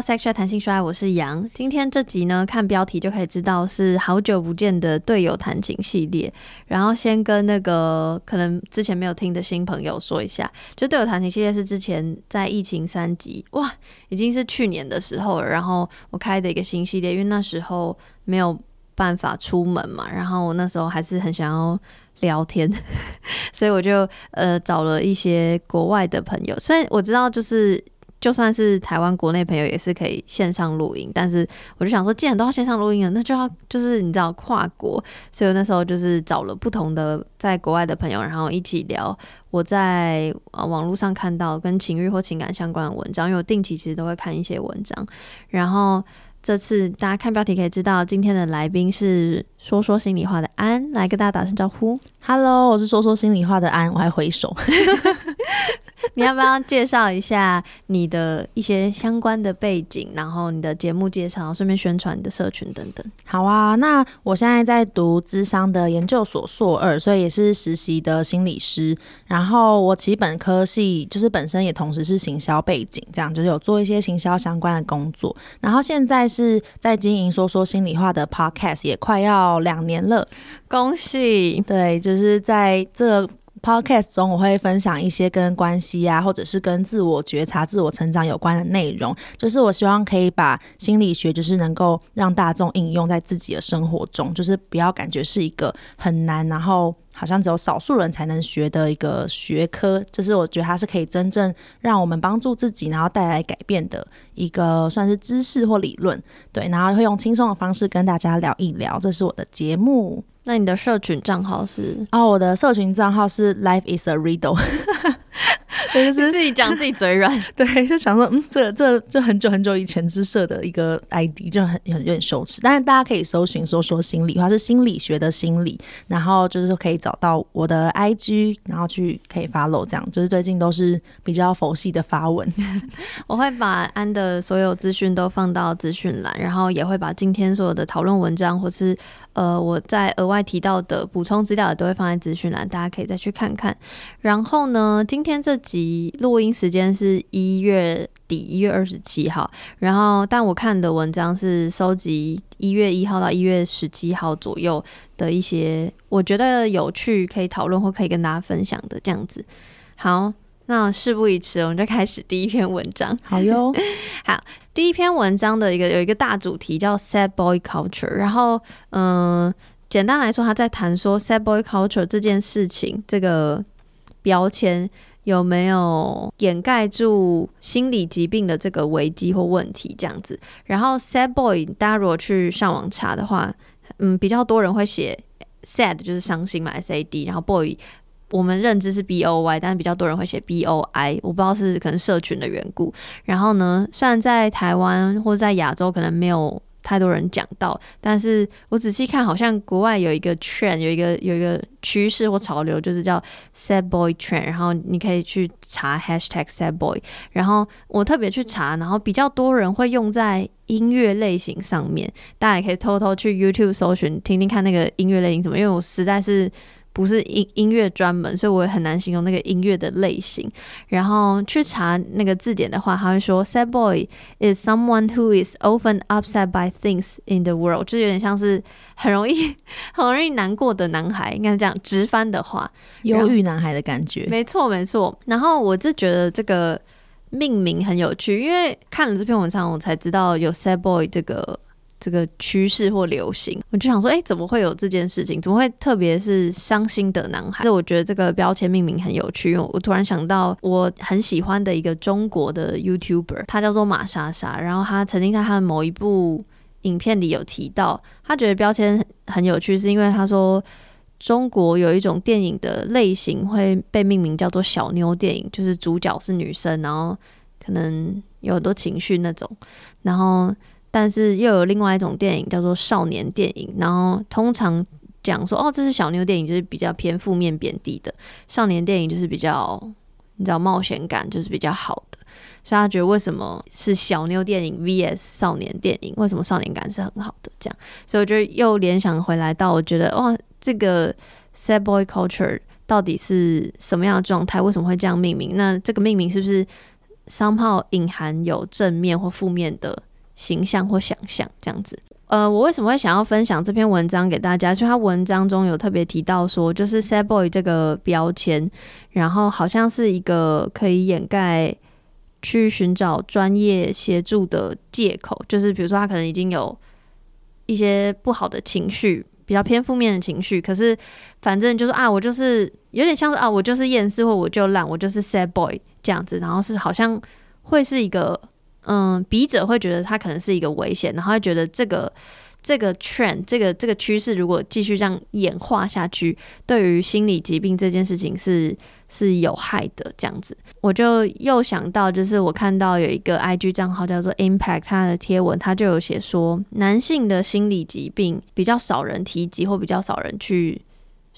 Sexual 弹性说爱，我是杨。今天这集呢，看标题就可以知道是好久不见的队友弹琴系列。然后先跟那个可能之前没有听的新朋友说一下，就队友弹琴系列是之前在疫情三级，哇，已经是去年的时候了。然后我开的一个新系列，因为那时候没有办法出门嘛，然后我那时候还是很想要聊天，所以我就呃找了一些国外的朋友。虽然我知道就是。就算是台湾国内朋友也是可以线上录音，但是我就想说，既然都要线上录音了，那就要就是你知道跨国，所以那时候就是找了不同的在国外的朋友，然后一起聊我在呃网络上看到跟情欲或情感相关的文章，因为我定期其实都会看一些文章，然后这次大家看标题可以知道，今天的来宾是说说心里话的安，来跟大家打声招呼，Hello，我是说说心里话的安，我还回首。你要不要介绍一下你的一些相关的背景，然后你的节目介绍，顺便宣传你的社群等等？好啊，那我现在在读资商的研究所硕二，所以也是实习的心理师。然后我其实本科系就是本身也同时是行销背景，这样就是有做一些行销相关的工作。然后现在是在经营说说心里话的 Podcast，也快要两年了，恭喜！对，就是在这。Podcast 中我会分享一些跟关系啊，或者是跟自我觉察、自我成长有关的内容。就是我希望可以把心理学，就是能够让大众应用在自己的生活中，就是不要感觉是一个很难，然后好像只有少数人才能学的一个学科。就是我觉得它是可以真正让我们帮助自己，然后带来改变的一个算是知识或理论。对，然后会用轻松的方式跟大家聊一聊。这是我的节目。那你的社群账号是？哦，我的社群账号是 Life is a Riddle。对，就是自己讲自己嘴软，对，就想说，嗯，这这这很久很久以前之设的一个 ID，就很很有点羞耻。但是大家可以搜寻说说心理，它是心理学的心理，然后就是说可以找到我的 IG，然后去可以 follow，这样就是最近都是比较佛系的发文。我会把安的所有资讯都放到资讯栏，然后也会把今天所有的讨论文章或是呃我在额外提到的补充资料也都会放在资讯栏，大家可以再去看看。然后呢，今天这集。录音时间是一月底，一月二十七号。然后，但我看的文章是收集一月一号到一月十七号左右的一些我觉得有趣、可以讨论或可以跟大家分享的这样子。好，那事不宜迟，我们就开始第一篇文章。好哟，好，第一篇文章的一个有一个大主题叫 “sad boy culture”。然后，嗯，简单来说，他在谈说 “sad boy culture” 这件事情，这个标签。有没有掩盖住心理疾病的这个危机或问题？这样子，然后 sad boy，大家如果去上网查的话，嗯，比较多人会写 sad 就是伤心嘛，S A D，然后 boy 我们认知是 B O Y，但是比较多人会写 B O I，我不知道是可能社群的缘故。然后呢，虽然在台湾或者在亚洲可能没有。太多人讲到，但是我仔细看，好像国外有一个 trend，有一个有一个趋势或潮流，就是叫 sad boy trend。然后你可以去查 hashtag sad boy。然后我特别去查，然后比较多人会用在音乐类型上面。大家也可以偷偷去 YouTube 搜寻，听听看那个音乐类型怎么。因为我实在是。不是音音乐专门，所以我也很难形容那个音乐的类型。然后去查那个字典的话，他会说，sad boy is someone who is often upset by things in the world，就有点像是很容易 很容易难过的男孩，应该是这样直翻的话，忧郁男孩的感觉。没错，没错。然后我就觉得这个命名很有趣，因为看了这篇文章，我才知道有 sad boy 这个。这个趋势或流行，我就想说，哎，怎么会有这件事情？怎么会特别是伤心的男孩？这我觉得这个标签命名很有趣，因为我突然想到我很喜欢的一个中国的 YouTuber，他叫做马莎莎，然后他曾经在他的某一部影片里有提到，他觉得标签很有趣，是因为他说中国有一种电影的类型会被命名叫做小妞电影，就是主角是女生，然后可能有很多情绪那种，然后。但是又有另外一种电影叫做少年电影，然后通常讲说哦，这是小妞电影，就是比较偏负面贬低的；少年电影就是比较你知道冒险感，就是比较好的。所以他觉得为什么是小妞电影 vs 少年电影？为什么少年感是很好的？这样，所以我觉得又联想回来到，我觉得哇，这个 sad boy culture 到底是什么样的状态？为什么会这样命名？那这个命名是不是？商号隐含有正面或负面的形象或想象这样子。呃，我为什么会想要分享这篇文章给大家？就他文章中有特别提到说，就是 sad boy 这个标签，然后好像是一个可以掩盖去寻找专业协助的借口。就是比如说，他可能已经有一些不好的情绪，比较偏负面的情绪，可是反正就是啊，我就是有点像是啊，我就是厌世或我就烂，我就是 sad boy 这样子，然后是好像会是一个。嗯，笔者会觉得它可能是一个危险，然后会觉得这个这个 trend 这个这个趋势如果继续这样演化下去，对于心理疾病这件事情是是有害的。这样子，我就又想到，就是我看到有一个 IG 账号叫做 Impact，他的贴文他就有写说，男性的心理疾病比较少人提及，或比较少人去。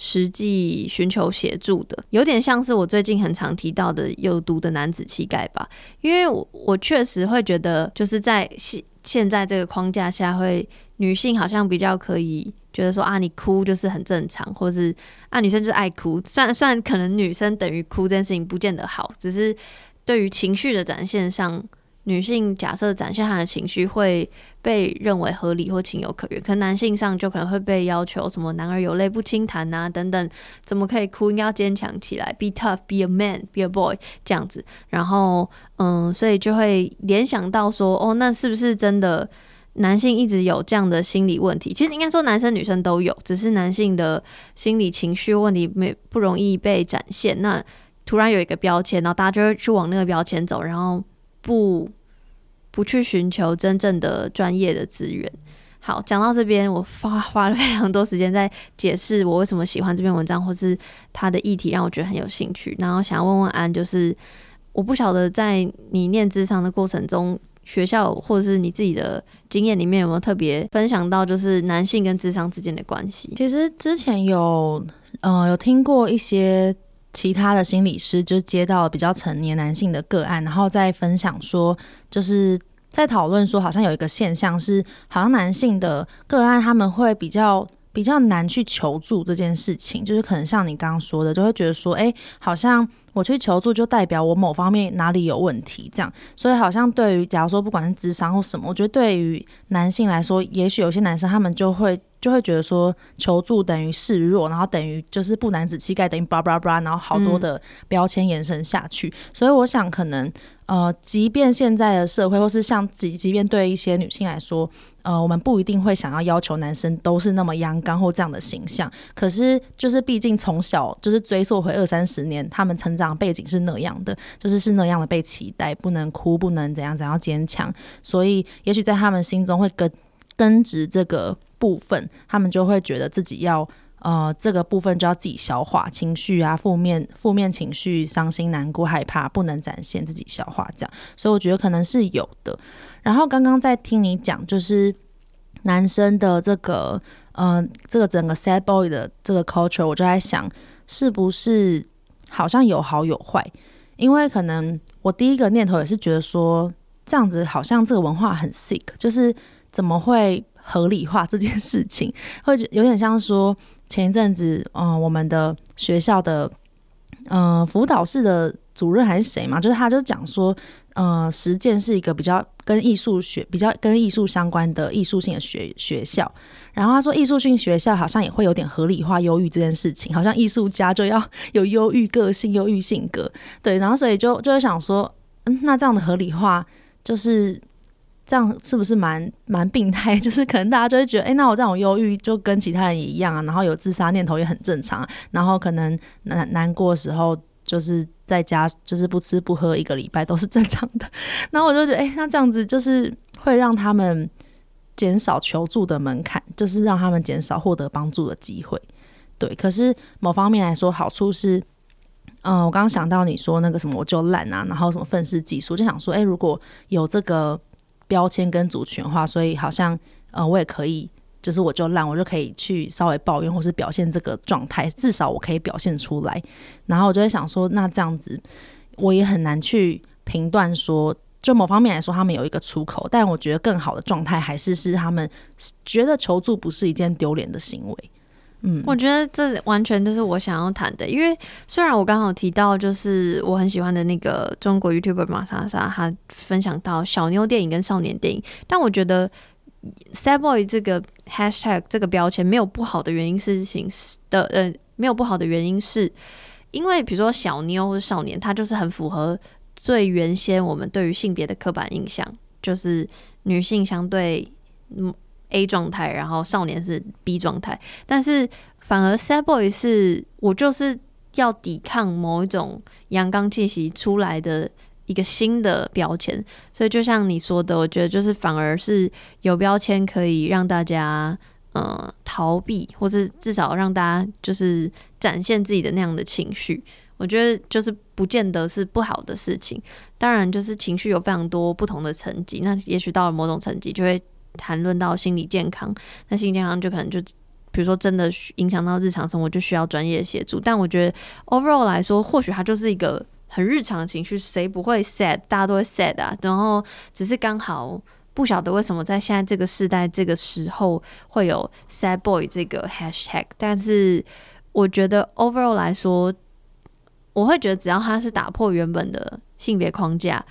实际寻求协助的，有点像是我最近很常提到的有毒的男子气概吧。因为我我确实会觉得，就是在现现在这个框架下，会女性好像比较可以觉得说啊，你哭就是很正常，或是啊，女生就是爱哭。虽然虽然可能女生等于哭这件事情不见得好，只是对于情绪的展现上。女性假设展现她的情绪会被认为合理或情有可原，可男性上就可能会被要求什么“男儿有泪不轻弹”啊等等，怎么可以哭？应该要坚强起来，be tough，be a man，be a boy 这样子。然后，嗯，所以就会联想到说，哦，那是不是真的男性一直有这样的心理问题？其实应该说男生女生都有，只是男性的心理情绪问题没不容易被展现。那突然有一个标签，然后大家就会去往那个标签走，然后。不不去寻求真正的专业的资源。好，讲到这边，我花花了非常多时间在解释我为什么喜欢这篇文章，或是他的议题让我觉得很有兴趣。然后想要问问安，就是我不晓得在你念智商的过程中，学校或者是你自己的经验里面有没有特别分享到，就是男性跟智商之间的关系。其实之前有呃有听过一些。其他的心理师就接到比较成年男性的个案，然后再分享说，就是在讨论说，好像有一个现象是，好像男性的个案他们会比较比较难去求助这件事情，就是可能像你刚刚说的，就会觉得说，哎，好像我去求助就代表我某方面哪里有问题，这样，所以好像对于假如说不管是智商或什么，我觉得对于男性来说，也许有些男生他们就会。就会觉得说求助等于示弱，然后等于就是不男子气概，等于叭叭叭，然后好多的标签延伸下去。所以我想，可能呃，即便现在的社会，或是像即即便对一些女性来说，呃，我们不一定会想要要求男生都是那么阳刚或这样的形象。可是，就是毕竟从小就是追溯回二三十年，他们成长背景是那样的，就是是那样的被期待，不能哭，不能怎样怎样坚强。所以，也许在他们心中会根增值这个。部分，他们就会觉得自己要呃，这个部分就要自己消化情绪啊，负面负面情绪，伤心、难过、害怕，不能展现自己消化这样。所以我觉得可能是有的。然后刚刚在听你讲，就是男生的这个呃，这个整个 sad boy 的这个 culture，我就在想，是不是好像有好有坏？因为可能我第一个念头也是觉得说，这样子好像这个文化很 sick，就是怎么会？合理化这件事情，会有点像说前一阵子，嗯，我们的学校的，嗯，辅导室的主任还是谁嘛，就是他就讲说，呃，实践是一个比较跟艺术学比较跟艺术相关的艺术性的学学校，然后他说艺术性学校好像也会有点合理化忧郁这件事情，好像艺术家就要 有忧郁个性、忧郁性格，对，然后所以就就会想说，嗯，那这样的合理化就是。这样是不是蛮蛮病态？就是可能大家就会觉得，哎，那我这种忧郁就跟其他人也一样啊，然后有自杀念头也很正常，然后可能难难过的时候就是在家就是不吃不喝一个礼拜都是正常的。然后我就觉得，哎，那这样子就是会让他们减少求助的门槛，就是让他们减少获得帮助的机会。对，可是某方面来说，好处是，嗯，我刚刚想到你说那个什么我就懒啊，然后什么愤世嫉俗，就想说，哎，如果有这个。标签跟族群化，所以好像呃，我也可以，就是我就烂，我就可以去稍微抱怨或是表现这个状态，至少我可以表现出来。然后我就会想说，那这样子我也很难去评断说，就某方面来说，他们有一个出口，但我觉得更好的状态还是是他们觉得求助不是一件丢脸的行为。嗯，我觉得这完全就是我想要谈的，因为虽然我刚好提到就是我很喜欢的那个中国 YouTuber 马莎莎，她分享到小妞电影跟少年电影，但我觉得 sad boy 这个 hashtag 这个标签没有不好的原因事情是的，呃，没有不好的原因是因为比如说小妞或者少年，他就是很符合最原先我们对于性别的刻板印象，就是女性相对嗯 A 状态，然后少年是 B 状态，但是反而 sad boy 是我就是要抵抗某一种阳刚气息出来的一个新的标签，所以就像你说的，我觉得就是反而是有标签可以让大家呃逃避，或是至少让大家就是展现自己的那样的情绪。我觉得就是不见得是不好的事情，当然就是情绪有非常多不同的层级，那也许到了某种层级就会谈论到心理健康，那心理健康就可能就比如说真的影响到日常生活，就需要专业的协助。但我觉得 overall 来说，或许它就是一个很日常的情绪，谁不会 sad？大家都会 sad 啊。然后只是刚好不晓得为什么在现在这个时代、这个时候会有 sad boy 这个 hashtag。但是我觉得 overall 来说，我会觉得只要它是打破原本的性别框架，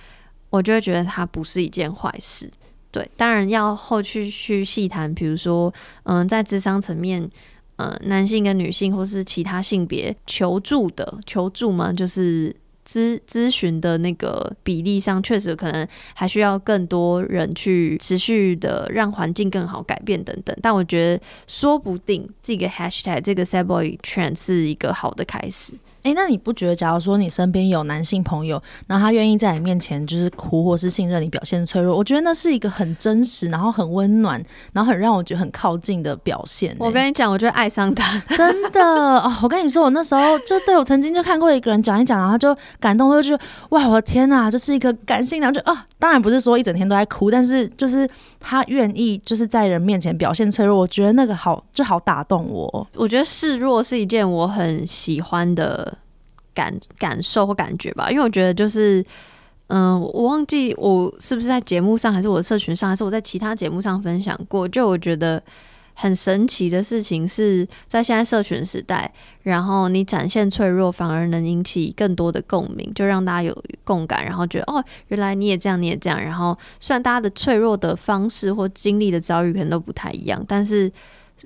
我就会觉得它不是一件坏事。对，当然要后续去细谈，比如说，嗯，在智商层面，呃，男性跟女性或是其他性别求助的求助嘛，就是咨咨询的那个比例上，确实可能还需要更多人去持续的让环境更好改变等等。但我觉得，说不定这个 hashtag 这个 sad boy trend 是一个好的开始。哎，那你不觉得，假如说你身边有男性朋友，然后他愿意在你面前就是哭，或是信任你，表现脆弱，我觉得那是一个很真实，然后很温暖，然后很让我觉得很靠近的表现。我跟你讲，我就爱上他，真的哦！我跟你说，我那时候就对我曾经就看过一个人讲一讲，然后就感动，就觉得哇，我的天哪，这是一个感性，然后就啊，当然不是说一整天都在哭，但是就是他愿意就是在人面前表现脆弱，我觉得那个好就好打动我。我觉得示弱是一件我很喜欢的。感感受或感觉吧，因为我觉得就是，嗯，我忘记我是不是在节目上，还是我的社群上，还是我在其他节目上分享过。就我觉得很神奇的事情是在现在社群时代，然后你展现脆弱，反而能引起更多的共鸣，就让大家有共感，然后觉得哦，原来你也这样，你也这样。然后虽然大家的脆弱的方式或经历的遭遇可能都不太一样，但是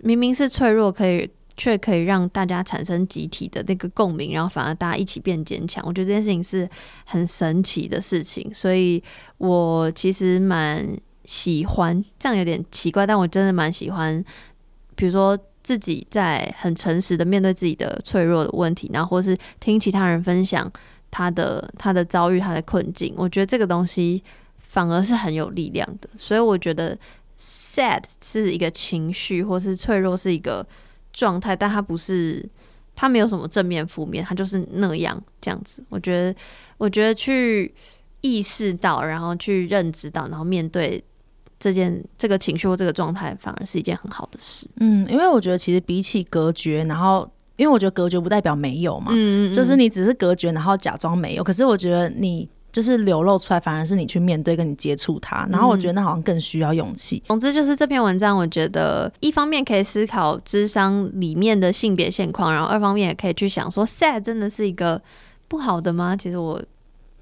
明明是脆弱，可以。却可以让大家产生集体的那个共鸣，然后反而大家一起变坚强。我觉得这件事情是很神奇的事情，所以我其实蛮喜欢。这样有点奇怪，但我真的蛮喜欢。比如说自己在很诚实的面对自己的脆弱的问题，然后或是听其他人分享他的他的遭遇、他的困境，我觉得这个东西反而是很有力量的。所以我觉得 sad 是一个情绪，或是脆弱是一个。状态，但他不是，他没有什么正面负面，他就是那样这样子。我觉得，我觉得去意识到，然后去认知到，然后面对这件这个情绪或这个状态，反而是一件很好的事。嗯，因为我觉得其实比起隔绝，然后因为我觉得隔绝不代表没有嘛，嗯嗯，就是你只是隔绝，然后假装没有。可是我觉得你。就是流露出来，反而是你去面对跟你接触它，然后我觉得那好像更需要勇气。总之就是这篇文章，我觉得一方面可以思考智商里面的性别现况，然后二方面也可以去想说，sad 真的是一个不好的吗？其实我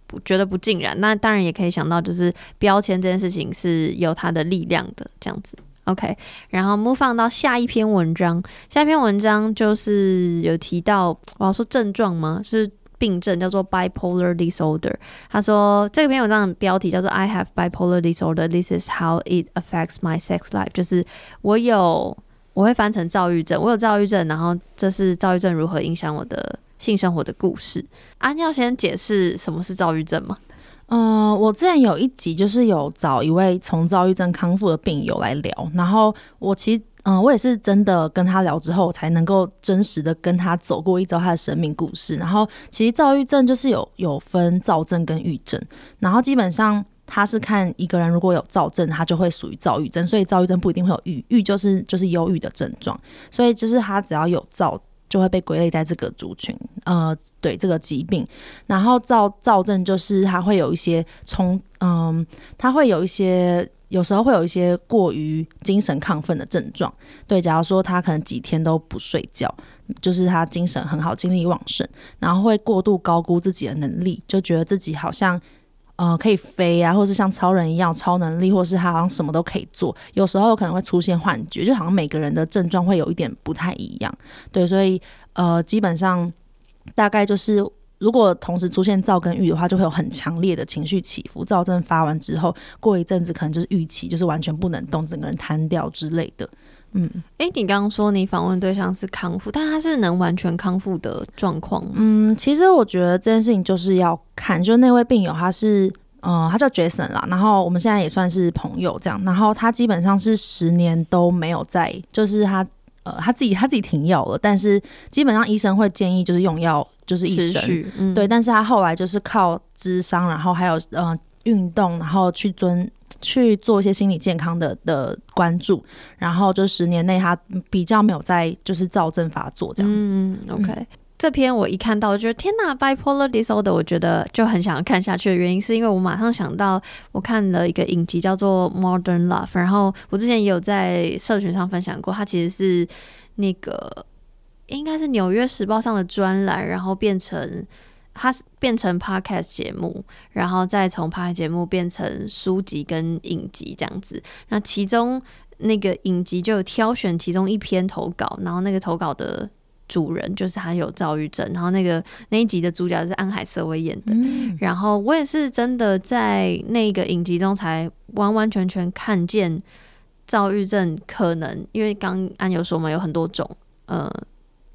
不觉得不尽然。那当然也可以想到，就是标签这件事情是有它的力量的，这样子。OK，然后 move 放到下一篇文章，下一篇文章就是有提到，我要说症状吗？是。病症叫做 bipolar disorder。他说这篇文章的标题叫做 I have bipolar disorder. This is how it affects my sex life。就是我有，我会翻成躁郁症。我有躁郁症，然后这是躁郁症如何影响我的性生活的故事。啊，你要先解释什么是躁郁症吗？嗯，我之前有一集就是有找一位从躁郁症康复的病友来聊，然后我其实。嗯，我也是真的跟他聊之后，才能够真实的跟他走过一遭他的生命故事。然后，其实躁郁症就是有有分躁症跟郁症，然后基本上他是看一个人如果有躁症，他就会属于躁郁症，所以躁郁症不一定会有郁，郁就是就是忧郁的症状，所以就是他只要有躁。就会被归类在这个族群，呃，对这个疾病。然后躁躁症就是它会有一些冲，嗯，它会有一些有时候会有一些过于精神亢奋的症状。对，假如说他可能几天都不睡觉，就是他精神很好，精力旺盛，然后会过度高估自己的能力，就觉得自己好像呃可以飞啊，或是像超人一样超能力，或是他好像什么都可以做。有时候可能会出现幻觉，就好像每个人的症状会有一点不太一样。对，所以呃，基本上大概就是。如果同时出现躁跟郁的话，就会有很强烈的情绪起伏。躁症发完之后，过一阵子可能就是郁期，就是完全不能动，整个人瘫掉之类的。嗯，哎，你刚刚说你访问对象是康复，但他是能完全康复的状况吗？嗯，其实我觉得这件事情就是要看，就那位病友他是，嗯，他叫 Jason 啦，然后我们现在也算是朋友这样，然后他基本上是十年都没有在，就是他，呃，他自己他自己停药了，但是基本上医生会建议就是用药。就是一生，对，但是他后来就是靠智商，然后还有呃运动，然后去遵去做一些心理健康的的关注，然后就十年内他比较没有在就是躁症发作这样子。嗯，OK，这篇我一看到，我觉得天呐，bipolar disorder，我觉得就很想要看下去的原因，是因为我马上想到我看了一个影集叫做 Modern Love，然后我之前也有在社群上分享过，它其实是那个。应该是《纽约时报》上的专栏，然后变成它变成 podcast 节目，然后再从 podcast 节目变成书籍跟影集这样子。那其中那个影集就有挑选其中一篇投稿，然后那个投稿的主人就是他有躁郁症，然后那个那一集的主角是安海瑟薇演的。然后我也是真的在那个影集中才完完全全看见躁郁症可能，因为刚安有说嘛，有很多种，呃。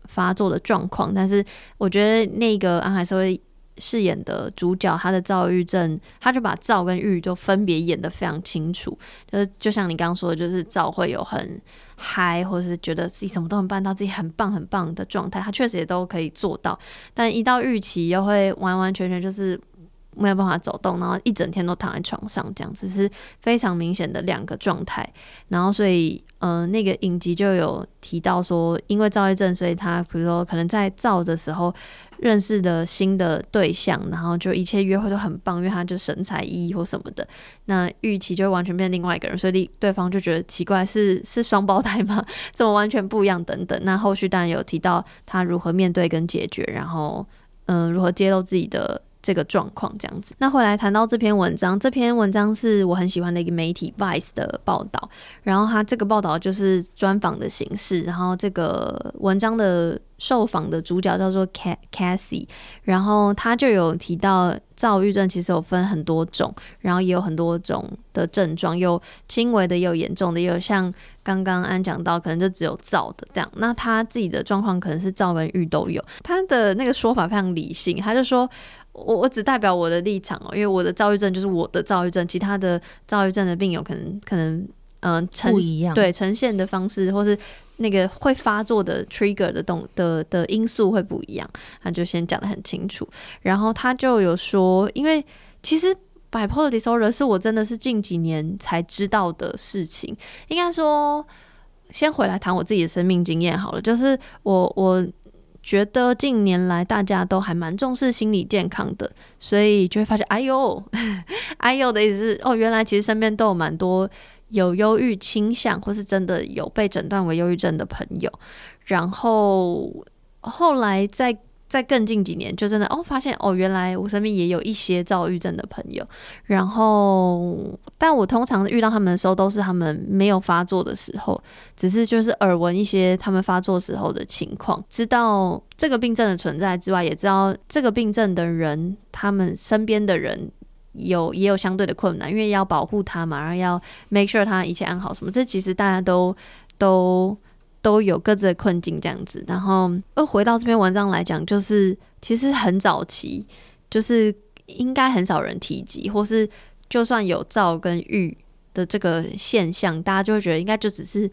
发作的状况，但是我觉得那个安海瑟薇饰演的主角，他的躁郁症，他就把躁跟郁就分别演得非常清楚。就是就像你刚刚说的，就是躁会有很嗨，或者是觉得自己什么都能办到，自己很棒很棒的状态，他确实也都可以做到。但一到预期，又会完完全全就是。没有办法走动，然后一整天都躺在床上，这样子是非常明显的两个状态。然后，所以，嗯，那个影集就有提到说，因为躁郁症，所以他比如说可能在躁的时候认识的新的对象，然后就一切约会都很棒，因为他就神采奕奕或什么的。那预期就完全变另外一个人，所以对方就觉得奇怪，是是双胞胎吗？怎么完全不一样？等等。那后续当然有提到他如何面对跟解决，然后，嗯，如何揭露自己的。这个状况这样子，那后来谈到这篇文章，这篇文章是我很喜欢的一个媒体 Vice 的报道，然后他这个报道就是专访的形式，然后这个文章的受访的主角叫做 Cassie，然后他就有提到躁郁症其实有分很多种，然后也有很多种的症状，有轻微的，也有严重的，也有像刚刚安讲到，可能就只有躁的这样。那他自己的状况可能是躁跟郁都有，他的那个说法非常理性，他就说。我我只代表我的立场哦，因为我的躁郁症就是我的躁郁症，其他的躁郁症的病友可能可能嗯呈对呈现的方式，或是那个会发作的 trigger 的动的的因素会不一样，他就先讲的很清楚。然后他就有说，因为其实 bipolar disorder 是我真的是近几年才知道的事情。应该说，先回来谈我自己的生命经验好了，就是我我。觉得近年来大家都还蛮重视心理健康的，所以就会发现，哎呦，哎呦的意思是，哦，原来其实身边都有蛮多有忧郁倾向，或是真的有被诊断为忧郁症的朋友，然后后来在。在更近几年，就真的哦，发现哦，原来我身边也有一些躁郁症的朋友。然后，但我通常遇到他们的时候，都是他们没有发作的时候，只是就是耳闻一些他们发作时候的情况，知道这个病症的存在之外，也知道这个病症的人，他们身边的人有也有相对的困难，因为要保护他嘛，然后要 make sure 他一切安好什么，这其实大家都都。都有各自的困境，这样子。然后又回到这篇文章来讲，就是其实很早期，就是应该很少人提及，或是就算有躁跟郁的这个现象，大家就会觉得应该就只是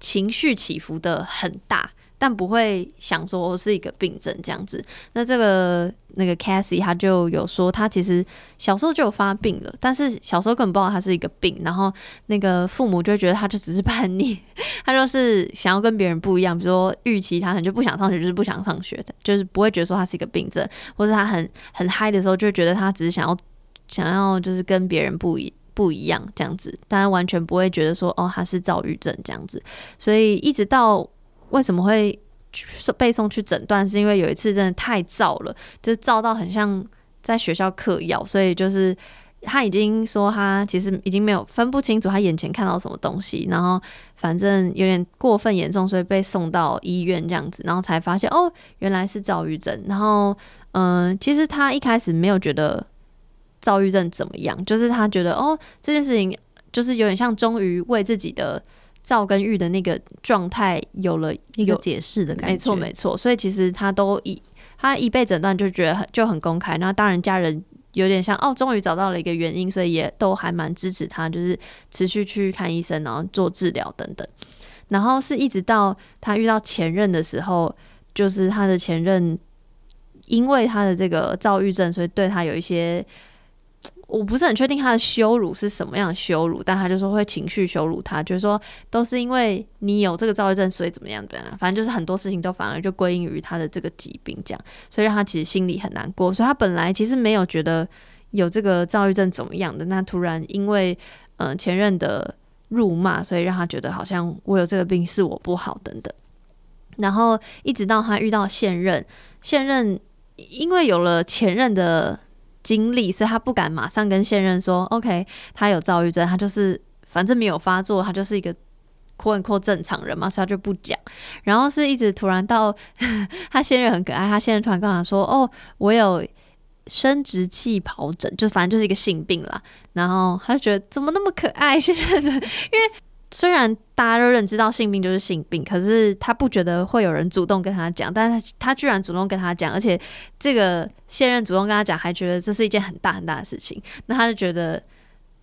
情绪起伏的很大。但不会想说我是一个病症这样子。那这个那个 Cassie 他就有说，他其实小时候就有发病了，但是小时候根本不知道他是一个病。然后那个父母就觉得他就只是叛逆，他就是想要跟别人不一样，比如说预期他很就不想上学，就是不想上学的，就是不会觉得说他是一个病症，或者他很很嗨的时候，就觉得他只是想要想要就是跟别人不一不一样这样子，但完全不会觉得说哦他是躁郁症这样子，所以一直到为什么会被送去诊断，是因为有一次真的太躁了，就是躁到很像在学校嗑药，所以就是他已经说他其实已经没有分不清楚他眼前看到什么东西，然后反正有点过分严重，所以被送到医院这样子，然后才发现哦原来是躁郁症，然后嗯其实他一开始没有觉得。躁郁症怎么样？就是他觉得哦，这件事情就是有点像终于为自己的躁跟玉的那个状态有了一个解释的感觉。没错，没错。所以其实他都一他一被诊断就觉得很就很公开。那当然家人有点像哦，终于找到了一个原因，所以也都还蛮支持他，就是持续去看医生，然后做治疗等等。然后是一直到他遇到前任的时候，就是他的前任因为他的这个躁郁症，所以对他有一些。我不是很确定他的羞辱是什么样的羞辱，但他就说会情绪羞辱他，就是说都是因为你有这个躁郁症，所以怎么样怎么样，反正就是很多事情都反而就归因于他的这个疾病，这样，所以让他其实心里很难过。所以他本来其实没有觉得有这个躁郁症怎么样的，那突然因为嗯前任的辱骂，所以让他觉得好像我有这个病是我不好等等。然后一直到他遇到现任，现任因为有了前任的。经历，所以他不敢马上跟现任说，OK，他有躁郁症，他就是反正没有发作，他就是一个扩扩正常人嘛，所以他就不讲。然后是一直突然到 他现任很可爱，他现任突然跟他说，哦，我有生殖器疱疹，就是反正就是一个性病啦。然后他就觉得怎么那么可爱，现任的，因为。虽然大家都认知到性病就是性病，可是他不觉得会有人主动跟他讲，但是他他居然主动跟他讲，而且这个现任主动跟他讲，还觉得这是一件很大很大的事情，那他就觉得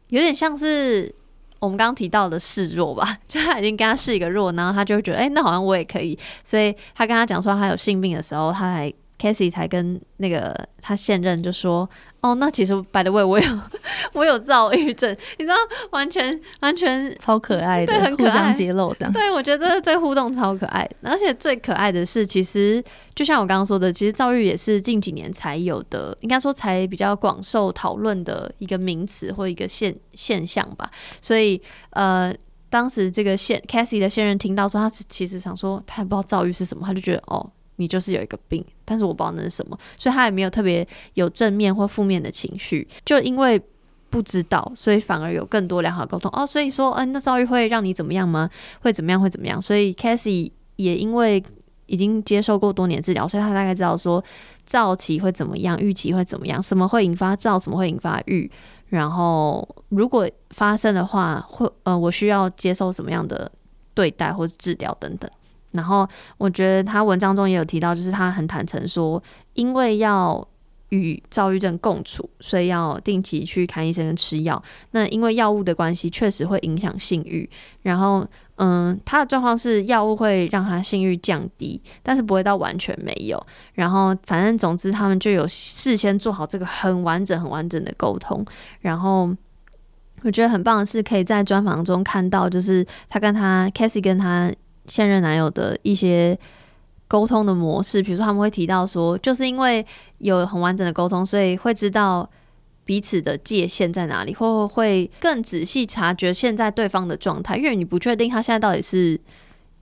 有点像是我们刚刚提到的示弱吧，就他已经跟他示一个弱，然后他就觉得，哎，那好像我也可以，所以他跟他讲说他有性病的时候，他还 k a s e y 才跟那个他现任就说。哦，那其实 by the way 我有 我有躁郁症，你知道，完全完全超可爱的，对，很可爱，揭露这样。对，我觉得这互动超可爱，而且最可爱的是，其实就像我刚刚说的，其实躁郁也是近几年才有的，应该说才比较广受讨论的一个名词或一个现现象吧。所以，呃，当时这个现 c a s i e 的现任听到说，他其实想说，他也不知道躁郁是什么，他就觉得哦。你就是有一个病，但是我不知道那是什么，所以他也没有特别有正面或负面的情绪，就因为不知道，所以反而有更多良好沟通哦。所以说，嗯，那遭遇会让你怎么样吗？会怎么样？会怎么样？所以 c a s i e 也因为已经接受过多年治疗，所以他大概知道说躁期会怎么样，预期会怎么样，什么会引发躁，什么会引发郁，然后如果发生的话，会呃，我需要接受什么样的对待或者治疗等等。然后我觉得他文章中也有提到，就是他很坦诚说，因为要与躁郁症共处，所以要定期去看医生吃药。那因为药物的关系，确实会影响性欲。然后，嗯，他的状况是药物会让他性欲降低，但是不会到完全没有。然后，反正总之，他们就有事先做好这个很完整、很完整的沟通。然后，我觉得很棒的是，可以在专访中看到，就是他跟他 c a s i e 跟他。现任男友的一些沟通的模式，比如说他们会提到说，就是因为有很完整的沟通，所以会知道彼此的界限在哪里，或会更仔细察觉现在对方的状态，因为你不确定他现在到底是。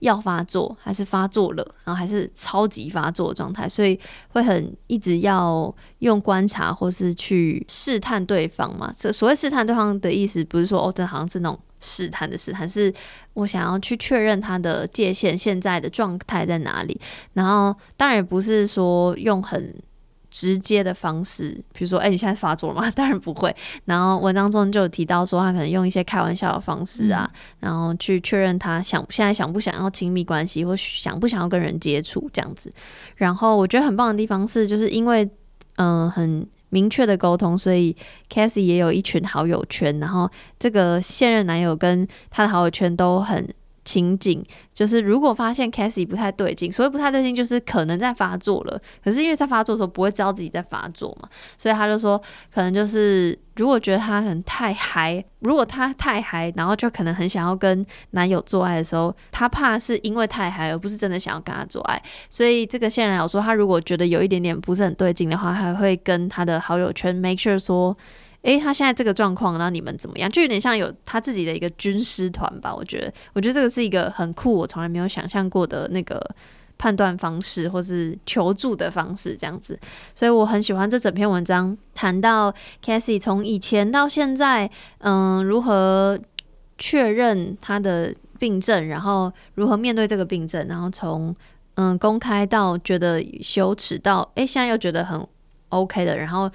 要发作还是发作了，然后还是超级发作的状态，所以会很一直要用观察或是去试探对方嘛。所所谓试探对方的意思，不是说哦，这好像是那种试探的试探，是我想要去确认他的界限现在的状态在哪里。然后当然也不是说用很。直接的方式，比如说，哎，你现在发作了吗？当然不会。然后文章中就有提到说，他可能用一些开玩笑的方式啊，然后去确认他想现在想不想要亲密关系，或想不想要跟人接触这样子。然后我觉得很棒的地方是，就是因为嗯很明确的沟通，所以 Cassie 也有一群好友圈，然后这个现任男友跟他的好友圈都很。情景就是，如果发现 Cassie 不太对劲，所谓不太对劲，就是可能在发作了。可是因为在发作的时候不会知道自己在发作嘛，所以他就说，可能就是如果觉得他可能太嗨，如果他太嗨，然后就可能很想要跟男友做爱的时候，他怕是因为太嗨，而不是真的想要跟他做爱。所以这个现任有说，他如果觉得有一点点不是很对劲的话，还会跟他的好友圈 make sure 说。诶，他现在这个状况，那你们怎么样？就有点像有他自己的一个军师团吧。我觉得，我觉得这个是一个很酷，我从来没有想象过的那个判断方式，或是求助的方式，这样子。所以我很喜欢这整篇文章，谈到 Cassie 从以前到现在，嗯，如何确认他的病症，然后如何面对这个病症，然后从嗯公开到觉得羞耻，到诶，现在又觉得很 OK 的，然后。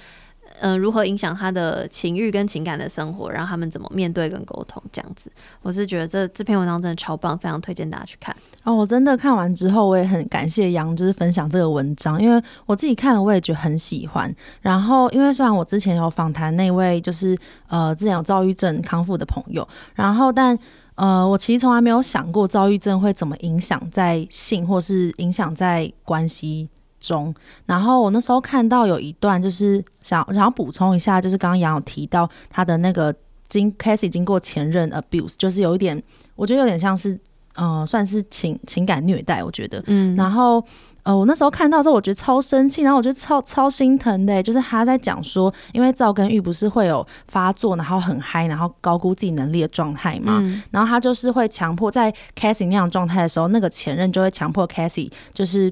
嗯，如何影响他的情欲跟情感的生活，然后他们怎么面对跟沟通，这样子，我是觉得这这篇文章真的超棒，非常推荐大家去看。哦，我真的看完之后，我也很感谢杨，就是分享这个文章，因为我自己看了，我也觉得很喜欢。然后，因为虽然我之前有访谈那位就是呃之前有躁郁症康复的朋友，然后但呃我其实从来没有想过躁郁症会怎么影响在性或是影响在关系。中，然后我那时候看到有一段，就是想想要补充一下，就是刚刚杨有提到他的那个经 Cassie 经过前任 abuse，就是有一点，我觉得有点像是，呃，算是情情感虐待，我觉得，嗯，然后呃，我那时候看到之后，我觉得超生气，然后我觉得超超心疼的，就是他在讲说，因为赵根玉不是会有发作，然后很嗨，然后高估自己能力的状态嘛，然后他就是会强迫在 Cassie 那样状态的时候，那个前任就会强迫 Cassie 就是。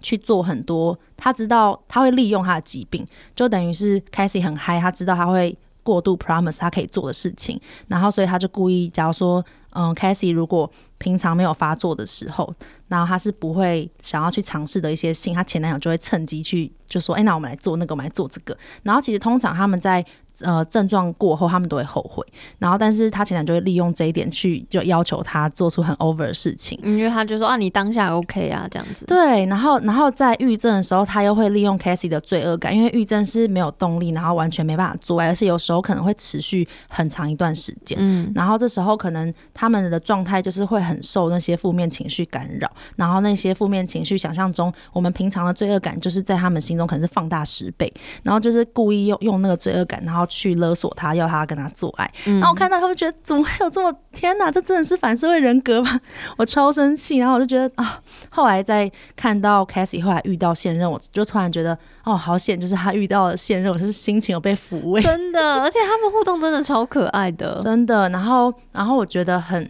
去做很多，他知道他会利用他的疾病，就等于是 Casey 很嗨，他知道他会过度 promise 他可以做的事情，然后所以他就故意，假如说，嗯，Casey 如果平常没有发作的时候，然后他是不会想要去尝试的一些性，他前男友就会趁机去就说，哎，那我们来做那个，我们来做这个，然后其实通常他们在。呃，症状过后他们都会后悔，然后但是他前男就会利用这一点去就要求他做出很 over 的事情，因为他就说啊，你当下 OK 啊这样子。对，然后然后在郁症的时候，他又会利用 Casey 的罪恶感，因为郁症是没有动力，然后完全没办法做爱，而且有时候可能会持续很长一段时间。嗯，然后这时候可能他们的状态就是会很受那些负面情绪干扰，然后那些负面情绪想象中我们平常的罪恶感就是在他们心中可能是放大十倍，然后就是故意用用那个罪恶感，然后。去勒索他，要他跟他做爱，然后我看到他会觉得怎么会有这么天哪，这真的是反社会人格吗？我超生气，然后我就觉得啊，后来在看到 Cassie 后来遇到现任，我就突然觉得哦，好险，就是他遇到了现任，我是心情有被抚慰，真的，而且他们互动真的超可爱的，真的。然后，然后我觉得很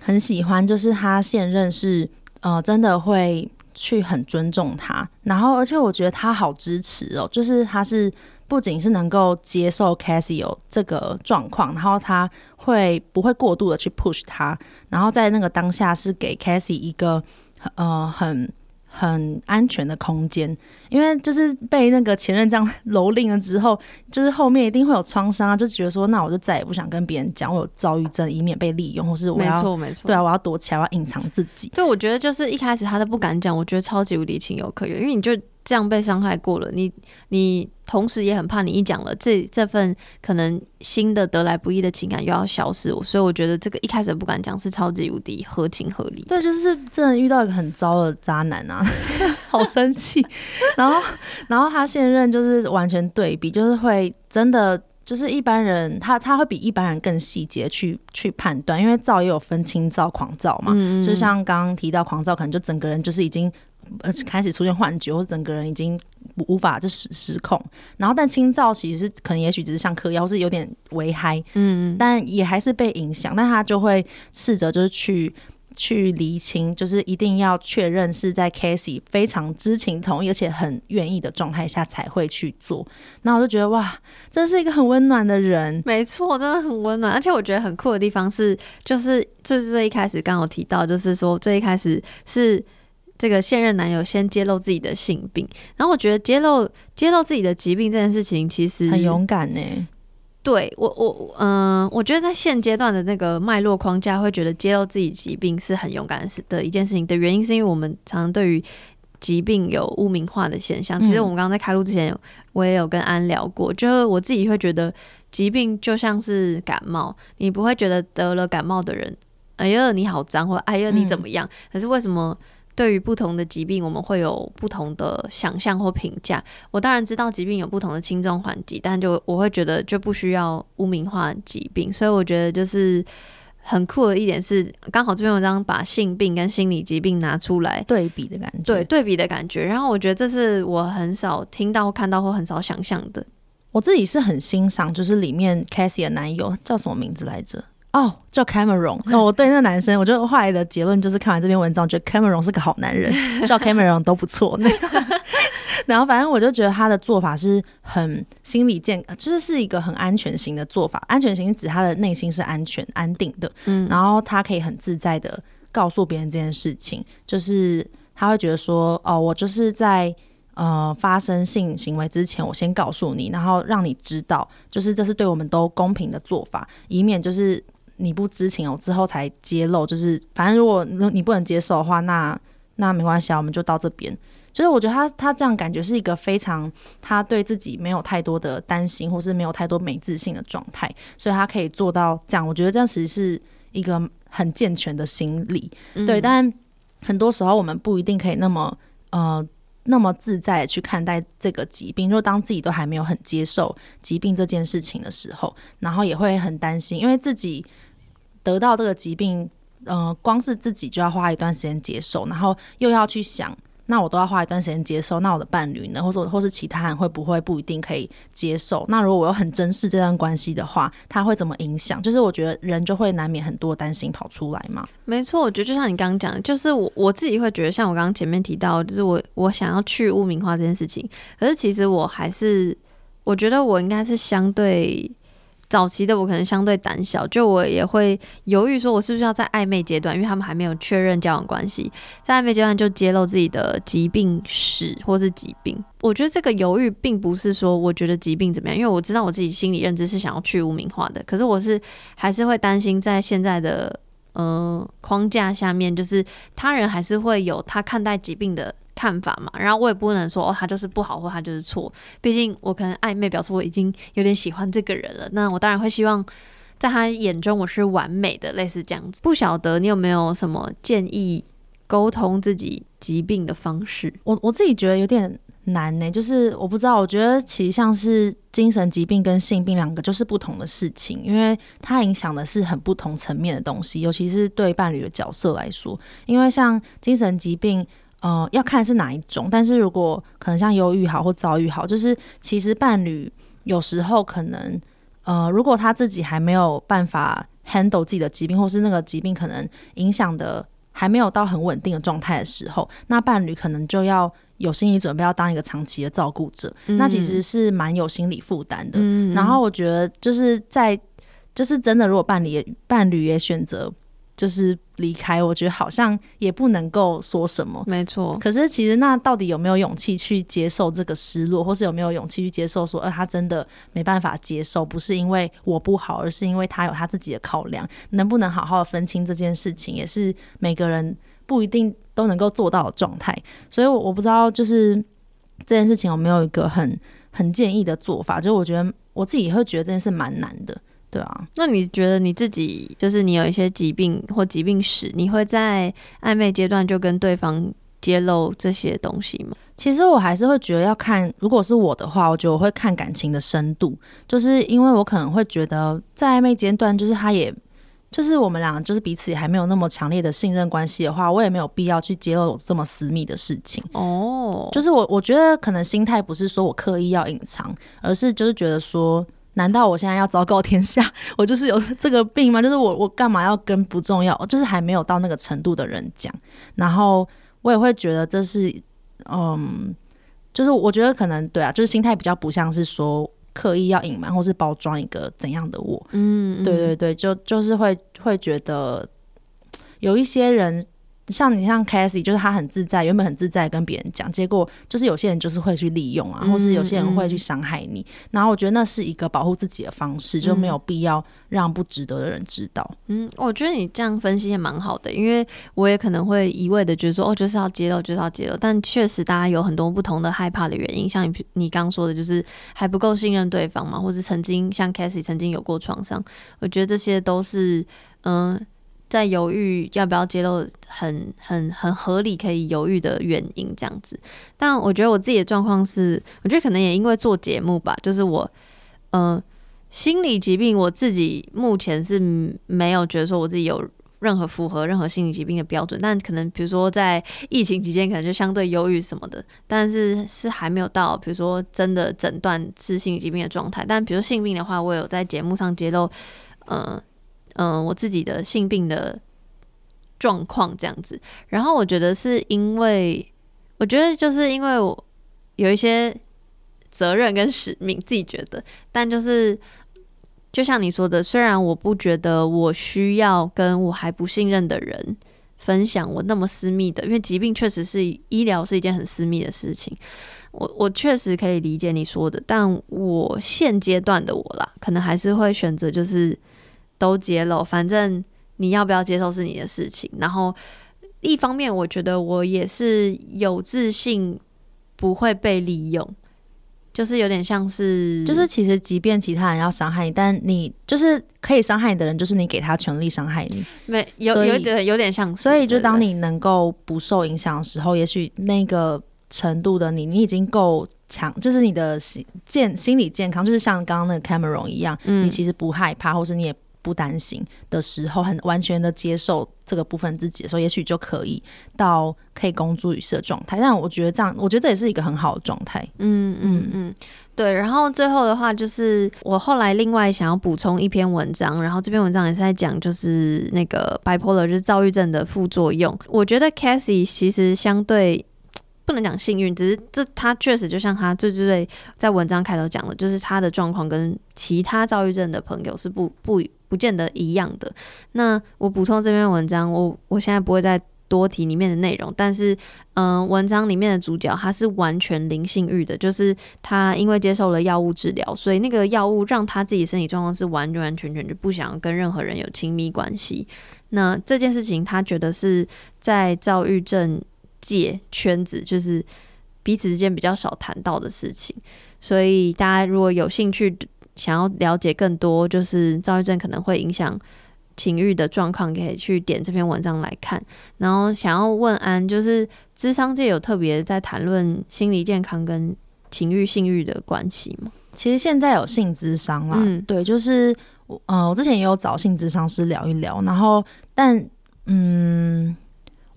很喜欢，就是他现任是呃，真的会去很尊重他，然后而且我觉得他好支持哦，就是他是。不仅是能够接受 Cassie 有这个状况，然后他会不会过度的去 push 他，然后在那个当下是给 Cassie 一个呃很很安全的空间，因为就是被那个前任这样蹂躏了之后，就是后面一定会有创伤，就觉得说那我就再也不想跟别人讲我有躁郁症，以免被利用，或是我要没错没错，对啊，我要躲起来，我要隐藏自己。对，我觉得就是一开始他都不敢讲，我觉得超级无敌情有可原，因为你就。这样被伤害过了，你你同时也很怕你一讲了，这这份可能新的得来不易的情感又要消失，所以我觉得这个一开始不敢讲是超级无敌合情合理。对，就是真的遇到一个很糟的渣男啊，好生气。然后然后他现任就是完全对比，就是会真的就是一般人他他会比一般人更细节去去判断，因为躁也有分轻躁狂躁嘛，就像刚刚提到狂躁，可能就整个人就是已经。呃，开始出现幻觉，或者整个人已经无法就失失控。然后，但清照其实是可能，也许只是像嗑药，是有点微嗨，嗯，但也还是被影响。但他就会试着就是去去厘清，就是一定要确认是在 Casey 非常知情同意，而且很愿意的状态下才会去做。那我就觉得哇，真是一个很温暖的人。没错，真的很温暖。而且我觉得很酷的地方是，就是最最一开始刚好提到，就是说最一开始是。这个现任男友先揭露自己的性病，然后我觉得揭露揭露自己的疾病这件事情其实很勇敢呢。对我我嗯，我觉得在现阶段的那个脉络框架，会觉得揭露自己疾病是很勇敢的的一件事情的原因，是因为我们常常对于疾病有污名化的现象。其实我们刚刚在开录之前，我也有跟安聊过，就是我自己会觉得疾病就像是感冒，你不会觉得得了感冒的人，哎呀你好脏，或哎呀你怎么样？可是为什么？对于不同的疾病，我们会有不同的想象或评价。我当然知道疾病有不同的轻重缓急，但就我会觉得就不需要污名化疾病。所以我觉得就是很酷的一点是，刚好这篇文章把性病跟心理疾病拿出来对比的感觉，对对比的感觉。然后我觉得这是我很少听到、看到或很少想象的。我自己是很欣赏，就是里面 Cassie 的男友叫什么名字来着？哦，叫 Cameron。那 我对那个男生，我觉得后来的结论就是看完这篇文章，觉得 Cameron 是个好男人，叫 Cameron 都不错。那 然后反正我就觉得他的做法是很心理健，就是是一个很安全型的做法。安全型指他的内心是安全、安定的，嗯，然后他可以很自在的告诉别人这件事情，就是他会觉得说，哦，我就是在。呃，发生性行为之前，我先告诉你，然后让你知道，就是这是对我们都公平的做法，以免就是你不知情哦，之后才揭露。就是反正如果你不能接受的话，那那没关系啊，我们就到这边。就是我觉得他他这样感觉是一个非常他对自己没有太多的担心，或是没有太多没自信的状态，所以他可以做到这样。我觉得这样其实是一个很健全的心理，对。但很多时候我们不一定可以那么呃。那么自在的去看待这个疾病，就当自己都还没有很接受疾病这件事情的时候，然后也会很担心，因为自己得到这个疾病，嗯，光是自己就要花一段时间接受，然后又要去想。那我都要花一段时间接受，那我的伴侣呢，或者或是其他人会不会不一定可以接受？那如果我又很珍视这段关系的话，他会怎么影响？就是我觉得人就会难免很多担心跑出来嘛。没错，我觉得就像你刚刚讲的，就是我我自己会觉得，像我刚刚前面提到，就是我我想要去污名化这件事情，可是其实我还是我觉得我应该是相对。早期的我可能相对胆小，就我也会犹豫，说我是不是要在暧昧阶段，因为他们还没有确认交往关系，在暧昧阶段就揭露自己的疾病史或是疾病。我觉得这个犹豫并不是说我觉得疾病怎么样，因为我知道我自己心理认知是想要去污名化的，可是我是还是会担心在现在的呃框架下面，就是他人还是会有他看待疾病的。看法嘛，然后我也不能说哦，他就是不好或他就是错，毕竟我可能暧昧表示我已经有点喜欢这个人了，那我当然会希望在他眼中我是完美的，类似这样子。不晓得你有没有什么建议沟通自己疾病的方式？我我自己觉得有点难呢，就是我不知道，我觉得其实像是精神疾病跟性病两个就是不同的事情，因为它影响的是很不同层面的东西，尤其是对伴侣的角色来说，因为像精神疾病。呃，要看是哪一种，但是如果可能像忧郁好或躁郁好，就是其实伴侣有时候可能，呃，如果他自己还没有办法 handle 自己的疾病，或是那个疾病可能影响的还没有到很稳定的状态的时候，那伴侣可能就要有心理准备，要当一个长期的照顾者，那其实是蛮有心理负担的。然后我觉得就是在，就是真的，如果伴侣伴侣也选择。就是离开，我觉得好像也不能够说什么，没错。可是其实那到底有没有勇气去接受这个失落，或是有没有勇气去接受说，呃，他真的没办法接受，不是因为我不好，而是因为他有他自己的考量，能不能好好的分清这件事情，也是每个人不一定都能够做到的状态。所以，我我不知道就是这件事情有没有一个很很建议的做法，就我觉得我自己会觉得这件事蛮难的。对啊，那你觉得你自己就是你有一些疾病或疾病史，你会在暧昧阶段就跟对方揭露这些东西吗？其实我还是会觉得要看，如果是我的话，我觉得我会看感情的深度，就是因为我可能会觉得在暧昧阶段，就是他也就是我们俩就是彼此也还没有那么强烈的信任关系的话，我也没有必要去揭露这么私密的事情。哦，就是我我觉得可能心态不是说我刻意要隐藏，而是就是觉得说。难道我现在要昭告天下，我就是有这个病吗？就是我我干嘛要跟不重要，就是还没有到那个程度的人讲？然后我也会觉得这是，嗯，就是我觉得可能对啊，就是心态比较不像是说刻意要隐瞒或是包装一个怎样的我。嗯，对对对，就就是会会觉得有一些人。像你像 Cassie，就是他很自在，原本很自在跟别人讲，结果就是有些人就是会去利用啊，或是有些人会去伤害你。然后我觉得那是一个保护自己的方式，就没有必要让不值得的人知道。嗯，我觉得你这样分析也蛮好的，因为我也可能会一味的觉得说，哦，就是要揭露，就是要揭露。但确实大家有很多不同的害怕的原因，像你你刚说的，就是还不够信任对方嘛，或是曾经像 Cassie 曾经有过创伤，我觉得这些都是嗯。在犹豫要不要揭露，很很很合理，可以犹豫的原因这样子。但我觉得我自己的状况是，我觉得可能也因为做节目吧，就是我，嗯，心理疾病，我自己目前是没有觉得说我自己有任何符合任何心理疾病的标准，但可能比如说在疫情期间，可能就相对忧郁什么的，但是是还没有到比如说真的诊断是心理疾病的状态。但比如性病的话，我有在节目上揭露，嗯嗯，我自己的性病的状况这样子。然后我觉得是因为，我觉得就是因为我有一些责任跟使命，自己觉得，但就是。就像你说的，虽然我不觉得我需要跟我还不信任的人分享我那么私密的，因为疾病确实是医疗是一件很私密的事情。我我确实可以理解你说的，但我现阶段的我啦，可能还是会选择就是都揭露，反正你要不要接受是你的事情。然后一方面，我觉得我也是有自信不会被利用。就是有点像是，就是其实即便其他人要伤害你，但你就是可以伤害你的人，就是你给他权利伤害你。没有有点有点像，所以就当你能够不受影响的时候，也许那个程度的你，你已经够强，就是你的心健心理健康，就是像刚刚那个 Cameron 一样，你其实不害怕，或是你也。不担心的时候，很完全的接受这个部分自己的时候，也许就可以到可以公诸于世的状态。但我觉得这样，我觉得这也是一个很好的状态。嗯嗯嗯，对。然后最后的话，就是我后来另外想要补充一篇文章，然后这篇文章也是在讲，就是那个 bipolar 就是躁郁症的副作用。我觉得 Cassie 其实相对。不能讲幸运，只是这他确实就像他最最最在文章开头讲的，就是他的状况跟其他躁郁症的朋友是不不不见得一样的。那我补充这篇文章，我我现在不会再多提里面的内容，但是嗯，文章里面的主角他是完全零性欲的，就是他因为接受了药物治疗，所以那个药物让他自己身体状况是完完全全就不想跟任何人有亲密关系。那这件事情他觉得是在躁郁症。界圈子就是彼此之间比较少谈到的事情，所以大家如果有兴趣想要了解更多，就是躁郁症可能会影响情欲的状况，可以去点这篇文章来看。然后想要问安，就是智商界有特别在谈论心理健康跟情欲性欲的关系吗？其实现在有性智商啦，嗯对，就是我呃，我之前也有找性智商师聊一聊，然后但嗯。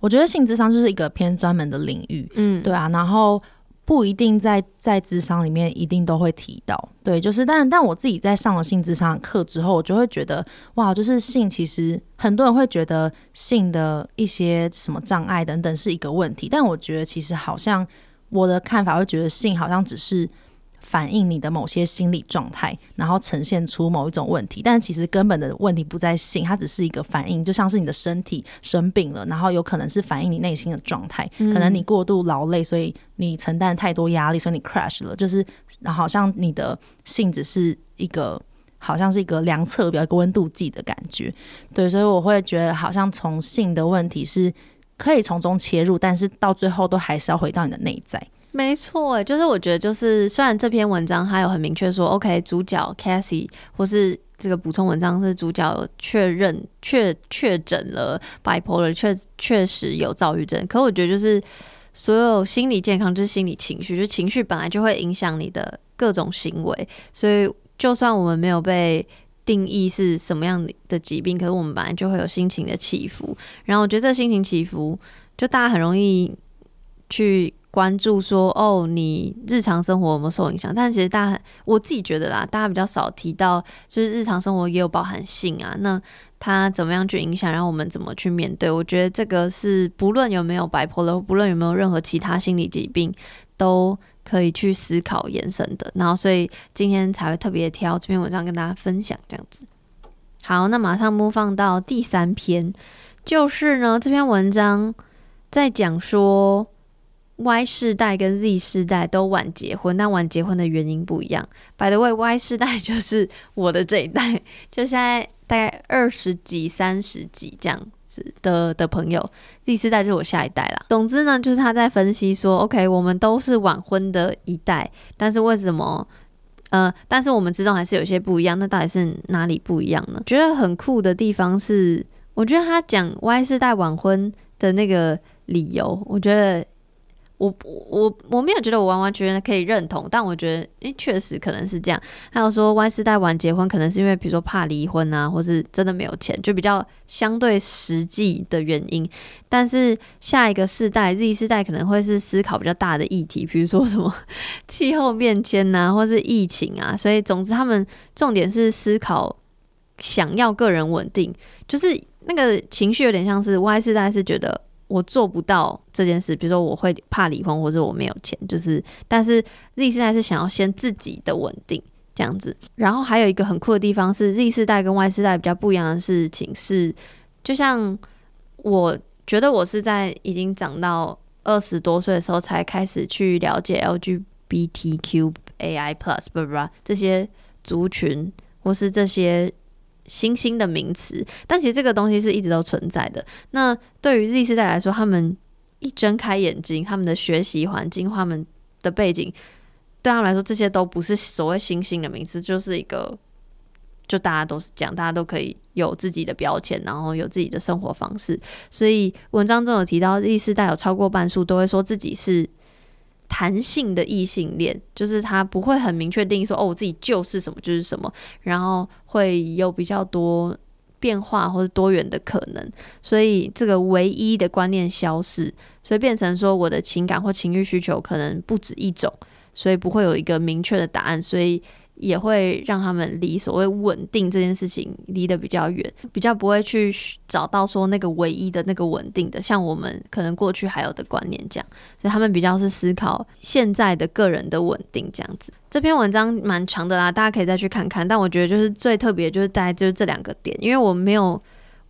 我觉得性智商就是一个偏专门的领域，嗯，对啊，然后不一定在在智商里面一定都会提到，对，就是但但我自己在上了性智商课之后，我就会觉得哇，就是性其实很多人会觉得性的一些什么障碍等等是一个问题，但我觉得其实好像我的看法会觉得性好像只是。反映你的某些心理状态，然后呈现出某一种问题，但其实根本的问题不在性，它只是一个反应，就像是你的身体生病了，然后有可能是反映你内心的状态，可能你过度劳累，所以你承担太多压力，所以你 crash 了，就是好像你的性只是一个，好像是一个量测表、一个温度计的感觉，对，所以我会觉得好像从性的问题是可以从中切入，但是到最后都还是要回到你的内在。没错，就是我觉得，就是虽然这篇文章它有很明确说，OK，主角 Cassie 或是这个补充文章是主角确认确确诊了 bipolar，确确实有躁郁症。可我觉得，就是所有心理健康就是心理情绪，就情绪本来就会影响你的各种行为。所以，就算我们没有被定义是什么样的疾病，可是我们本来就会有心情的起伏。然后，我觉得这心情起伏，就大家很容易去。关注说哦，你日常生活有没有受影响？但其实大家我自己觉得啦，大家比较少提到，就是日常生活也有包含性啊。那它怎么样去影响？然后我们怎么去面对？我觉得这个是不论有没有白破了，不论有没有任何其他心理疾病，都可以去思考延伸的。然后所以今天才会特别挑这篇文章跟大家分享这样子。好，那马上播放到第三篇，就是呢这篇文章在讲说。Y 世代跟 Z 世代都晚结婚，但晚结婚的原因不一样。By the way，Y 世代就是我的这一代，就现在大概二十几、三十几这样子的的朋友。Z 世代就是我下一代啦。总之呢，就是他在分析说，OK，我们都是晚婚的一代，但是为什么？呃，但是我们之中还是有些不一样。那到底是哪里不一样呢？觉得很酷的地方是，我觉得他讲 Y 世代晚婚的那个理由，我觉得。我我我没有觉得我完完全全可以认同，但我觉得诶，确实可能是这样。还有说 Y 世代晚结婚，可能是因为比如说怕离婚啊，或是真的没有钱，就比较相对实际的原因。但是下一个世代 Z 世代可能会是思考比较大的议题，比如说什么气候变迁呐，或是疫情啊。所以总之，他们重点是思考想要个人稳定，就是那个情绪有点像是 Y 世代是觉得。我做不到这件事，比如说我会怕离婚，或者我没有钱，就是，但是 Z 世代是想要先自己的稳定这样子。然后还有一个很酷的地方是，Z 世代跟 Y 世代比较不一样的事情是，就像我觉得我是在已经长到二十多岁的时候才开始去了解 LGBTQ AI Plus 不不不这些族群或是这些。新兴的名词，但其实这个东西是一直都存在的。那对于 Z 世代来说，他们一睁开眼睛，他们的学习环境、他们的背景，对他们来说，这些都不是所谓新兴的名词，就是一个，就大家都是这样，大家都可以有自己的标签，然后有自己的生活方式。所以文章中有提到，Z 世代有超过半数都会说自己是。弹性的异性恋，就是他不会很明确定义说，哦，我自己就是什么就是什么，然后会有比较多变化或者多元的可能，所以这个唯一的观念消失，所以变成说我的情感或情欲需求可能不止一种，所以不会有一个明确的答案，所以。也会让他们离所谓稳定这件事情离得比较远，比较不会去找到说那个唯一的那个稳定的，像我们可能过去还有的观念这样，所以他们比较是思考现在的个人的稳定这样子。这篇文章蛮长的啦，大家可以再去看看。但我觉得就是最特别就是在就是这两个点，因为我没有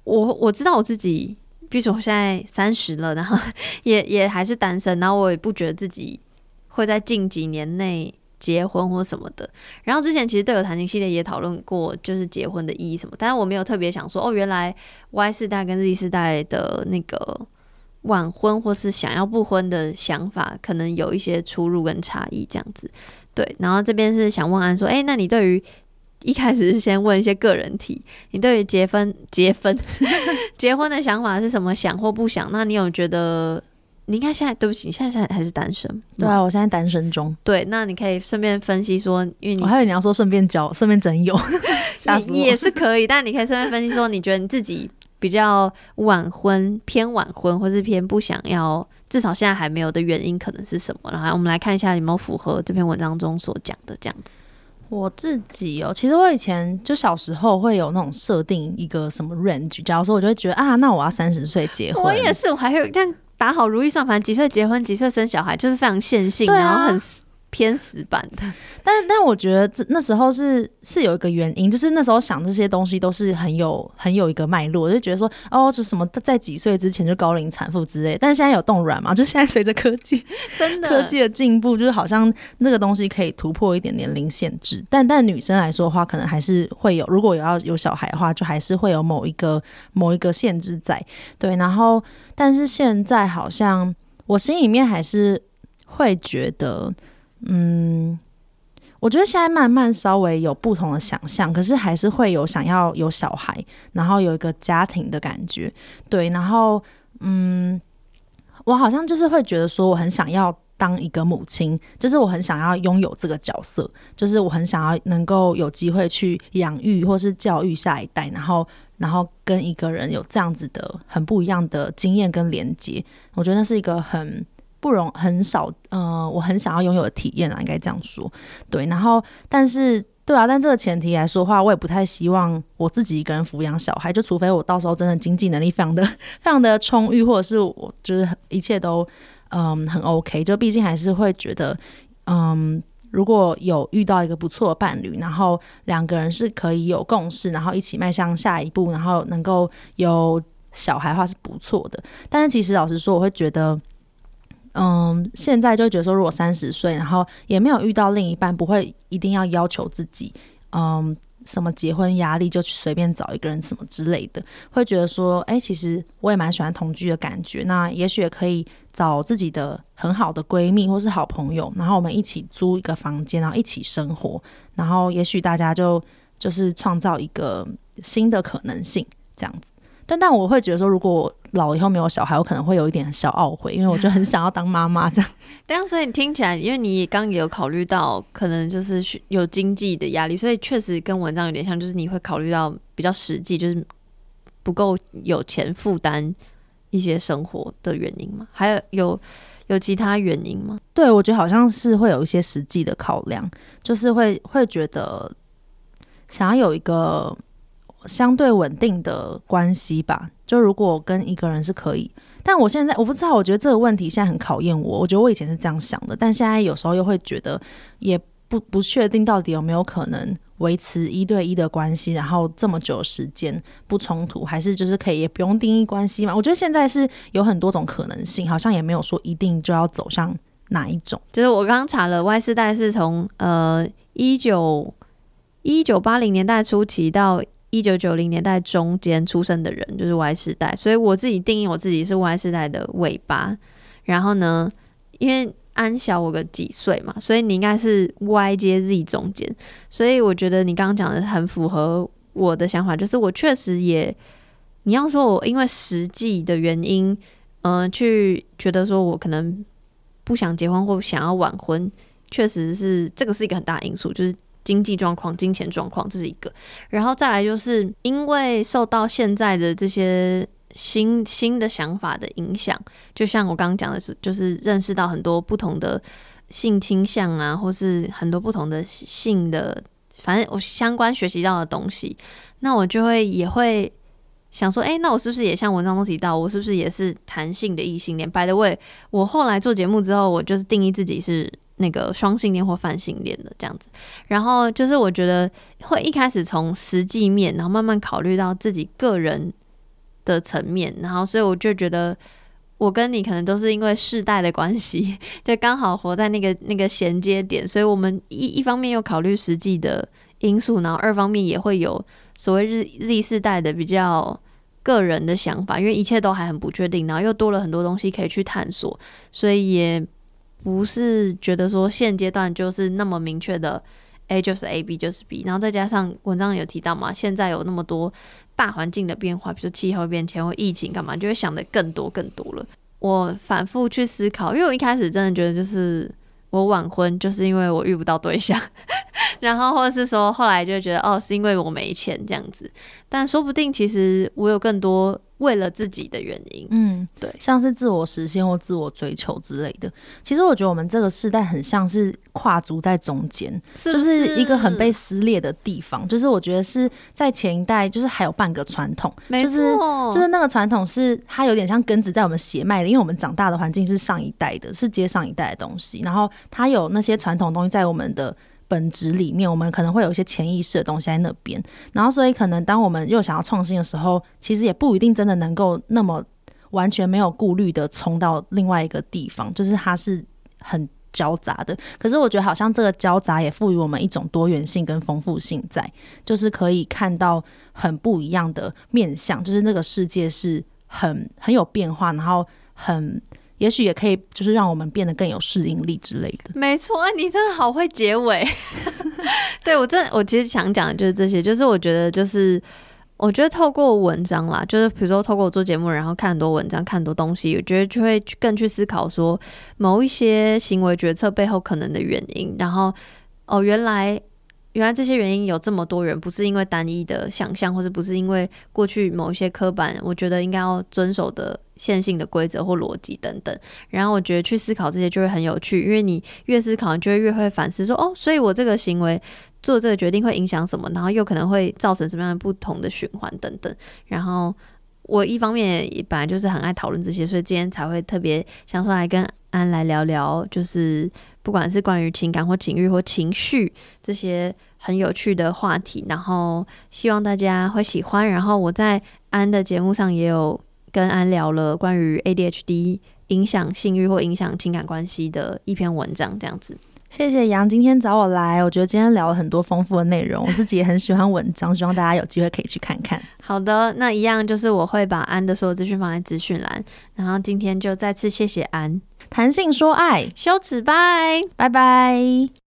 我我知道我自己，比如说我现在三十了，然后也也还是单身，然后我也不觉得自己会在近几年内。结婚或什么的，然后之前其实队友谈情系列也讨论过，就是结婚的意义什么，但是我没有特别想说，哦，原来 Y 世代跟 Z 世代的那个晚婚或是想要不婚的想法，可能有一些出入跟差异这样子。对，然后这边是想问安说，哎，那你对于一开始是先问一些个人题，你对于结婚、结婚、结婚的想法是什么？想或不想？那你有觉得？你应该现在对不起，你现在现在还是单身。对啊，我现在单身中。对，那你可以顺便分析说，因为你我还以为你要说顺便交，顺便整友，也是可以。但你可以顺便分析说，你觉得你自己比较晚婚、偏晚婚，或是偏不想要，至少现在还没有的原因可能是什么？然后我们来看一下有没有符合这篇文章中所讲的这样子。我自己哦，其实我以前就小时候会有那种设定一个什么 range，假如说我就会觉得啊，那我要三十岁结婚。我也是，我还会这样。打好如意算盘，几岁结婚，几岁生小孩，就是非常线性，然后很偏死板的。但但我觉得这那时候是是有一个原因，就是那时候想这些东西都是很有很有一个脉络，就觉得说哦，这什么在几岁之前就高龄产妇之类。但是现在有冻卵嘛？就现在随着科技 真的科技的进步，就是好像那个东西可以突破一点年龄限制。但但女生来说的话，可能还是会有，如果有要有小孩的话，就还是会有某一个某一个限制在。对，然后。但是现在好像我心里面还是会觉得，嗯，我觉得现在慢慢稍微有不同的想象，可是还是会有想要有小孩，然后有一个家庭的感觉，对，然后嗯，我好像就是会觉得说，我很想要当一个母亲，就是我很想要拥有这个角色，就是我很想要能够有机会去养育或是教育下一代，然后。然后跟一个人有这样子的很不一样的经验跟连接，我觉得那是一个很不容很少，呃，我很想要拥有的体验啊，应该这样说。对，然后但是对啊，但这个前提来说的话，我也不太希望我自己一个人抚养小孩，就除非我到时候真的经济能力非常的非常的充裕，或者是我就是一切都嗯很 OK，就毕竟还是会觉得嗯。如果有遇到一个不错的伴侣，然后两个人是可以有共识，然后一起迈向下一步，然后能够有小孩的话是不错的。但是其实老实说，我会觉得，嗯，现在就觉得说，如果三十岁，然后也没有遇到另一半，不会一定要要求自己，嗯。什么结婚压力就去随便找一个人什么之类的，会觉得说，哎，其实我也蛮喜欢同居的感觉。那也许也可以找自己的很好的闺蜜或是好朋友，然后我们一起租一个房间，然后一起生活。然后也许大家就就是创造一个新的可能性这样子。但但我会觉得说，如果老了以后没有小孩，我可能会有一点小懊悔，因为我就很想要当妈妈这样。对啊，所以你听起来，因为你刚刚也有考虑到，可能就是有经济的压力，所以确实跟文章有点像，就是你会考虑到比较实际，就是不够有钱负担一些生活的原因吗？还有有有其他原因吗？对，我觉得好像是会有一些实际的考量，就是会会觉得想要有一个相对稳定的关系吧。就如果跟一个人是可以，但我现在我不知道，我觉得这个问题现在很考验我。我觉得我以前是这样想的，但现在有时候又会觉得也不不确定到底有没有可能维持一对一的关系，然后这么久时间不冲突，还是就是可以也不用定义关系嘛？我觉得现在是有很多种可能性，好像也没有说一定就要走向哪一种。就是我刚刚查了外世代是从呃一九一九八零年代初期到一九九零年代中间出生的人，就是 Y 世代。所以我自己定义我自己是 Y 世代的尾巴。然后呢，因为安小我个几岁嘛，所以你应该是 Y 接 Z 中间。所以我觉得你刚刚讲的很符合我的想法，就是我确实也，你要说我因为实际的原因，嗯、去觉得说我可能不想结婚或想要晚婚，确实是这个是一个很大因素，就是经济状况、金钱状况，这是一个。然后再来就是因为受到现在的这些新新的想法的影响，就像我刚刚讲的是，就是认识到很多不同的性倾向啊，或是很多不同的性的，反正我相关学习到的东西，那我就会也会。想说，诶，那我是不是也像文章中提到，我是不是也是弹性的异性恋？By the way，我后来做节目之后，我就是定义自己是那个双性恋或泛性恋的这样子。然后就是我觉得会一开始从实际面，然后慢慢考虑到自己个人的层面，然后所以我就觉得我跟你可能都是因为世代的关系，就刚好活在那个那个衔接点，所以我们一一方面又考虑实际的因素，然后二方面也会有所谓日 Z 世代的比较个人的想法，因为一切都还很不确定，然后又多了很多东西可以去探索，所以也不是觉得说现阶段就是那么明确的 A 就是 A，B 就是 B，然后再加上文章有提到嘛，现在有那么多大环境的变化，比如气候变迁或疫情干嘛，就会想的更多更多了。我反复去思考，因为我一开始真的觉得就是我晚婚，就是因为我遇不到对象，然后或者是说后来就觉得哦，是因为我没钱这样子，但说不定其实我有更多为了自己的原因。嗯，对像是自我实现或自我追求之类的。其实我觉得我们这个时代很像是跨足在中间，就是一个很被撕裂的地方。就是我觉得是在前一代，就是还有半个传统，没就是错，就是那个传统是它有点像根植在我们血脉的，因为我们长大的环境是上一代的，是接上一代的东西，然后它有那些传统东西在我们的。本质里面，我们可能会有一些潜意识的东西在那边，然后所以可能当我们又想要创新的时候，其实也不一定真的能够那么完全没有顾虑的冲到另外一个地方，就是它是很交杂的。可是我觉得好像这个交杂也赋予我们一种多元性跟丰富性在，就是可以看到很不一样的面相，就是那个世界是很很有变化，然后很也许也可以就是让我们变得更有适应力之类的。没错，你真的好会结尾。对我真的，我其实想讲的就是这些，就是我觉得就是。我觉得透过文章啦，就是比如说透过我做节目，然后看很多文章，看很多东西，我觉得就会更去思考说某一些行为决策背后可能的原因，然后哦，原来原来这些原因有这么多元，不是因为单一的想象，或者不是因为过去某一些刻板，我觉得应该要遵守的线性的规则或逻辑等等。然后我觉得去思考这些就会很有趣，因为你越思考，你就会越会反思说，哦，所以我这个行为做这个决定会影响什么，然后又可能会造成什么样的不同的循环等等。然后我一方面也本来就是很爱讨论这些，所以今天才会特别想出来跟安来聊聊，就是不管是关于情感或情欲或情绪这些很有趣的话题，然后希望大家会喜欢。然后我在安的节目上也有跟安聊了关于 ADHD 影响性欲或影响情感关系的一篇文章，这样子。谢谢杨今天找我来，我觉得今天聊了很多丰富的内容，我自己也很喜欢文章，希望大家有机会可以去看看。好的，那一样就是我会把安的所有资讯放在资讯栏，然后今天就再次谢谢安，弹性说爱，羞耻拜。拜拜。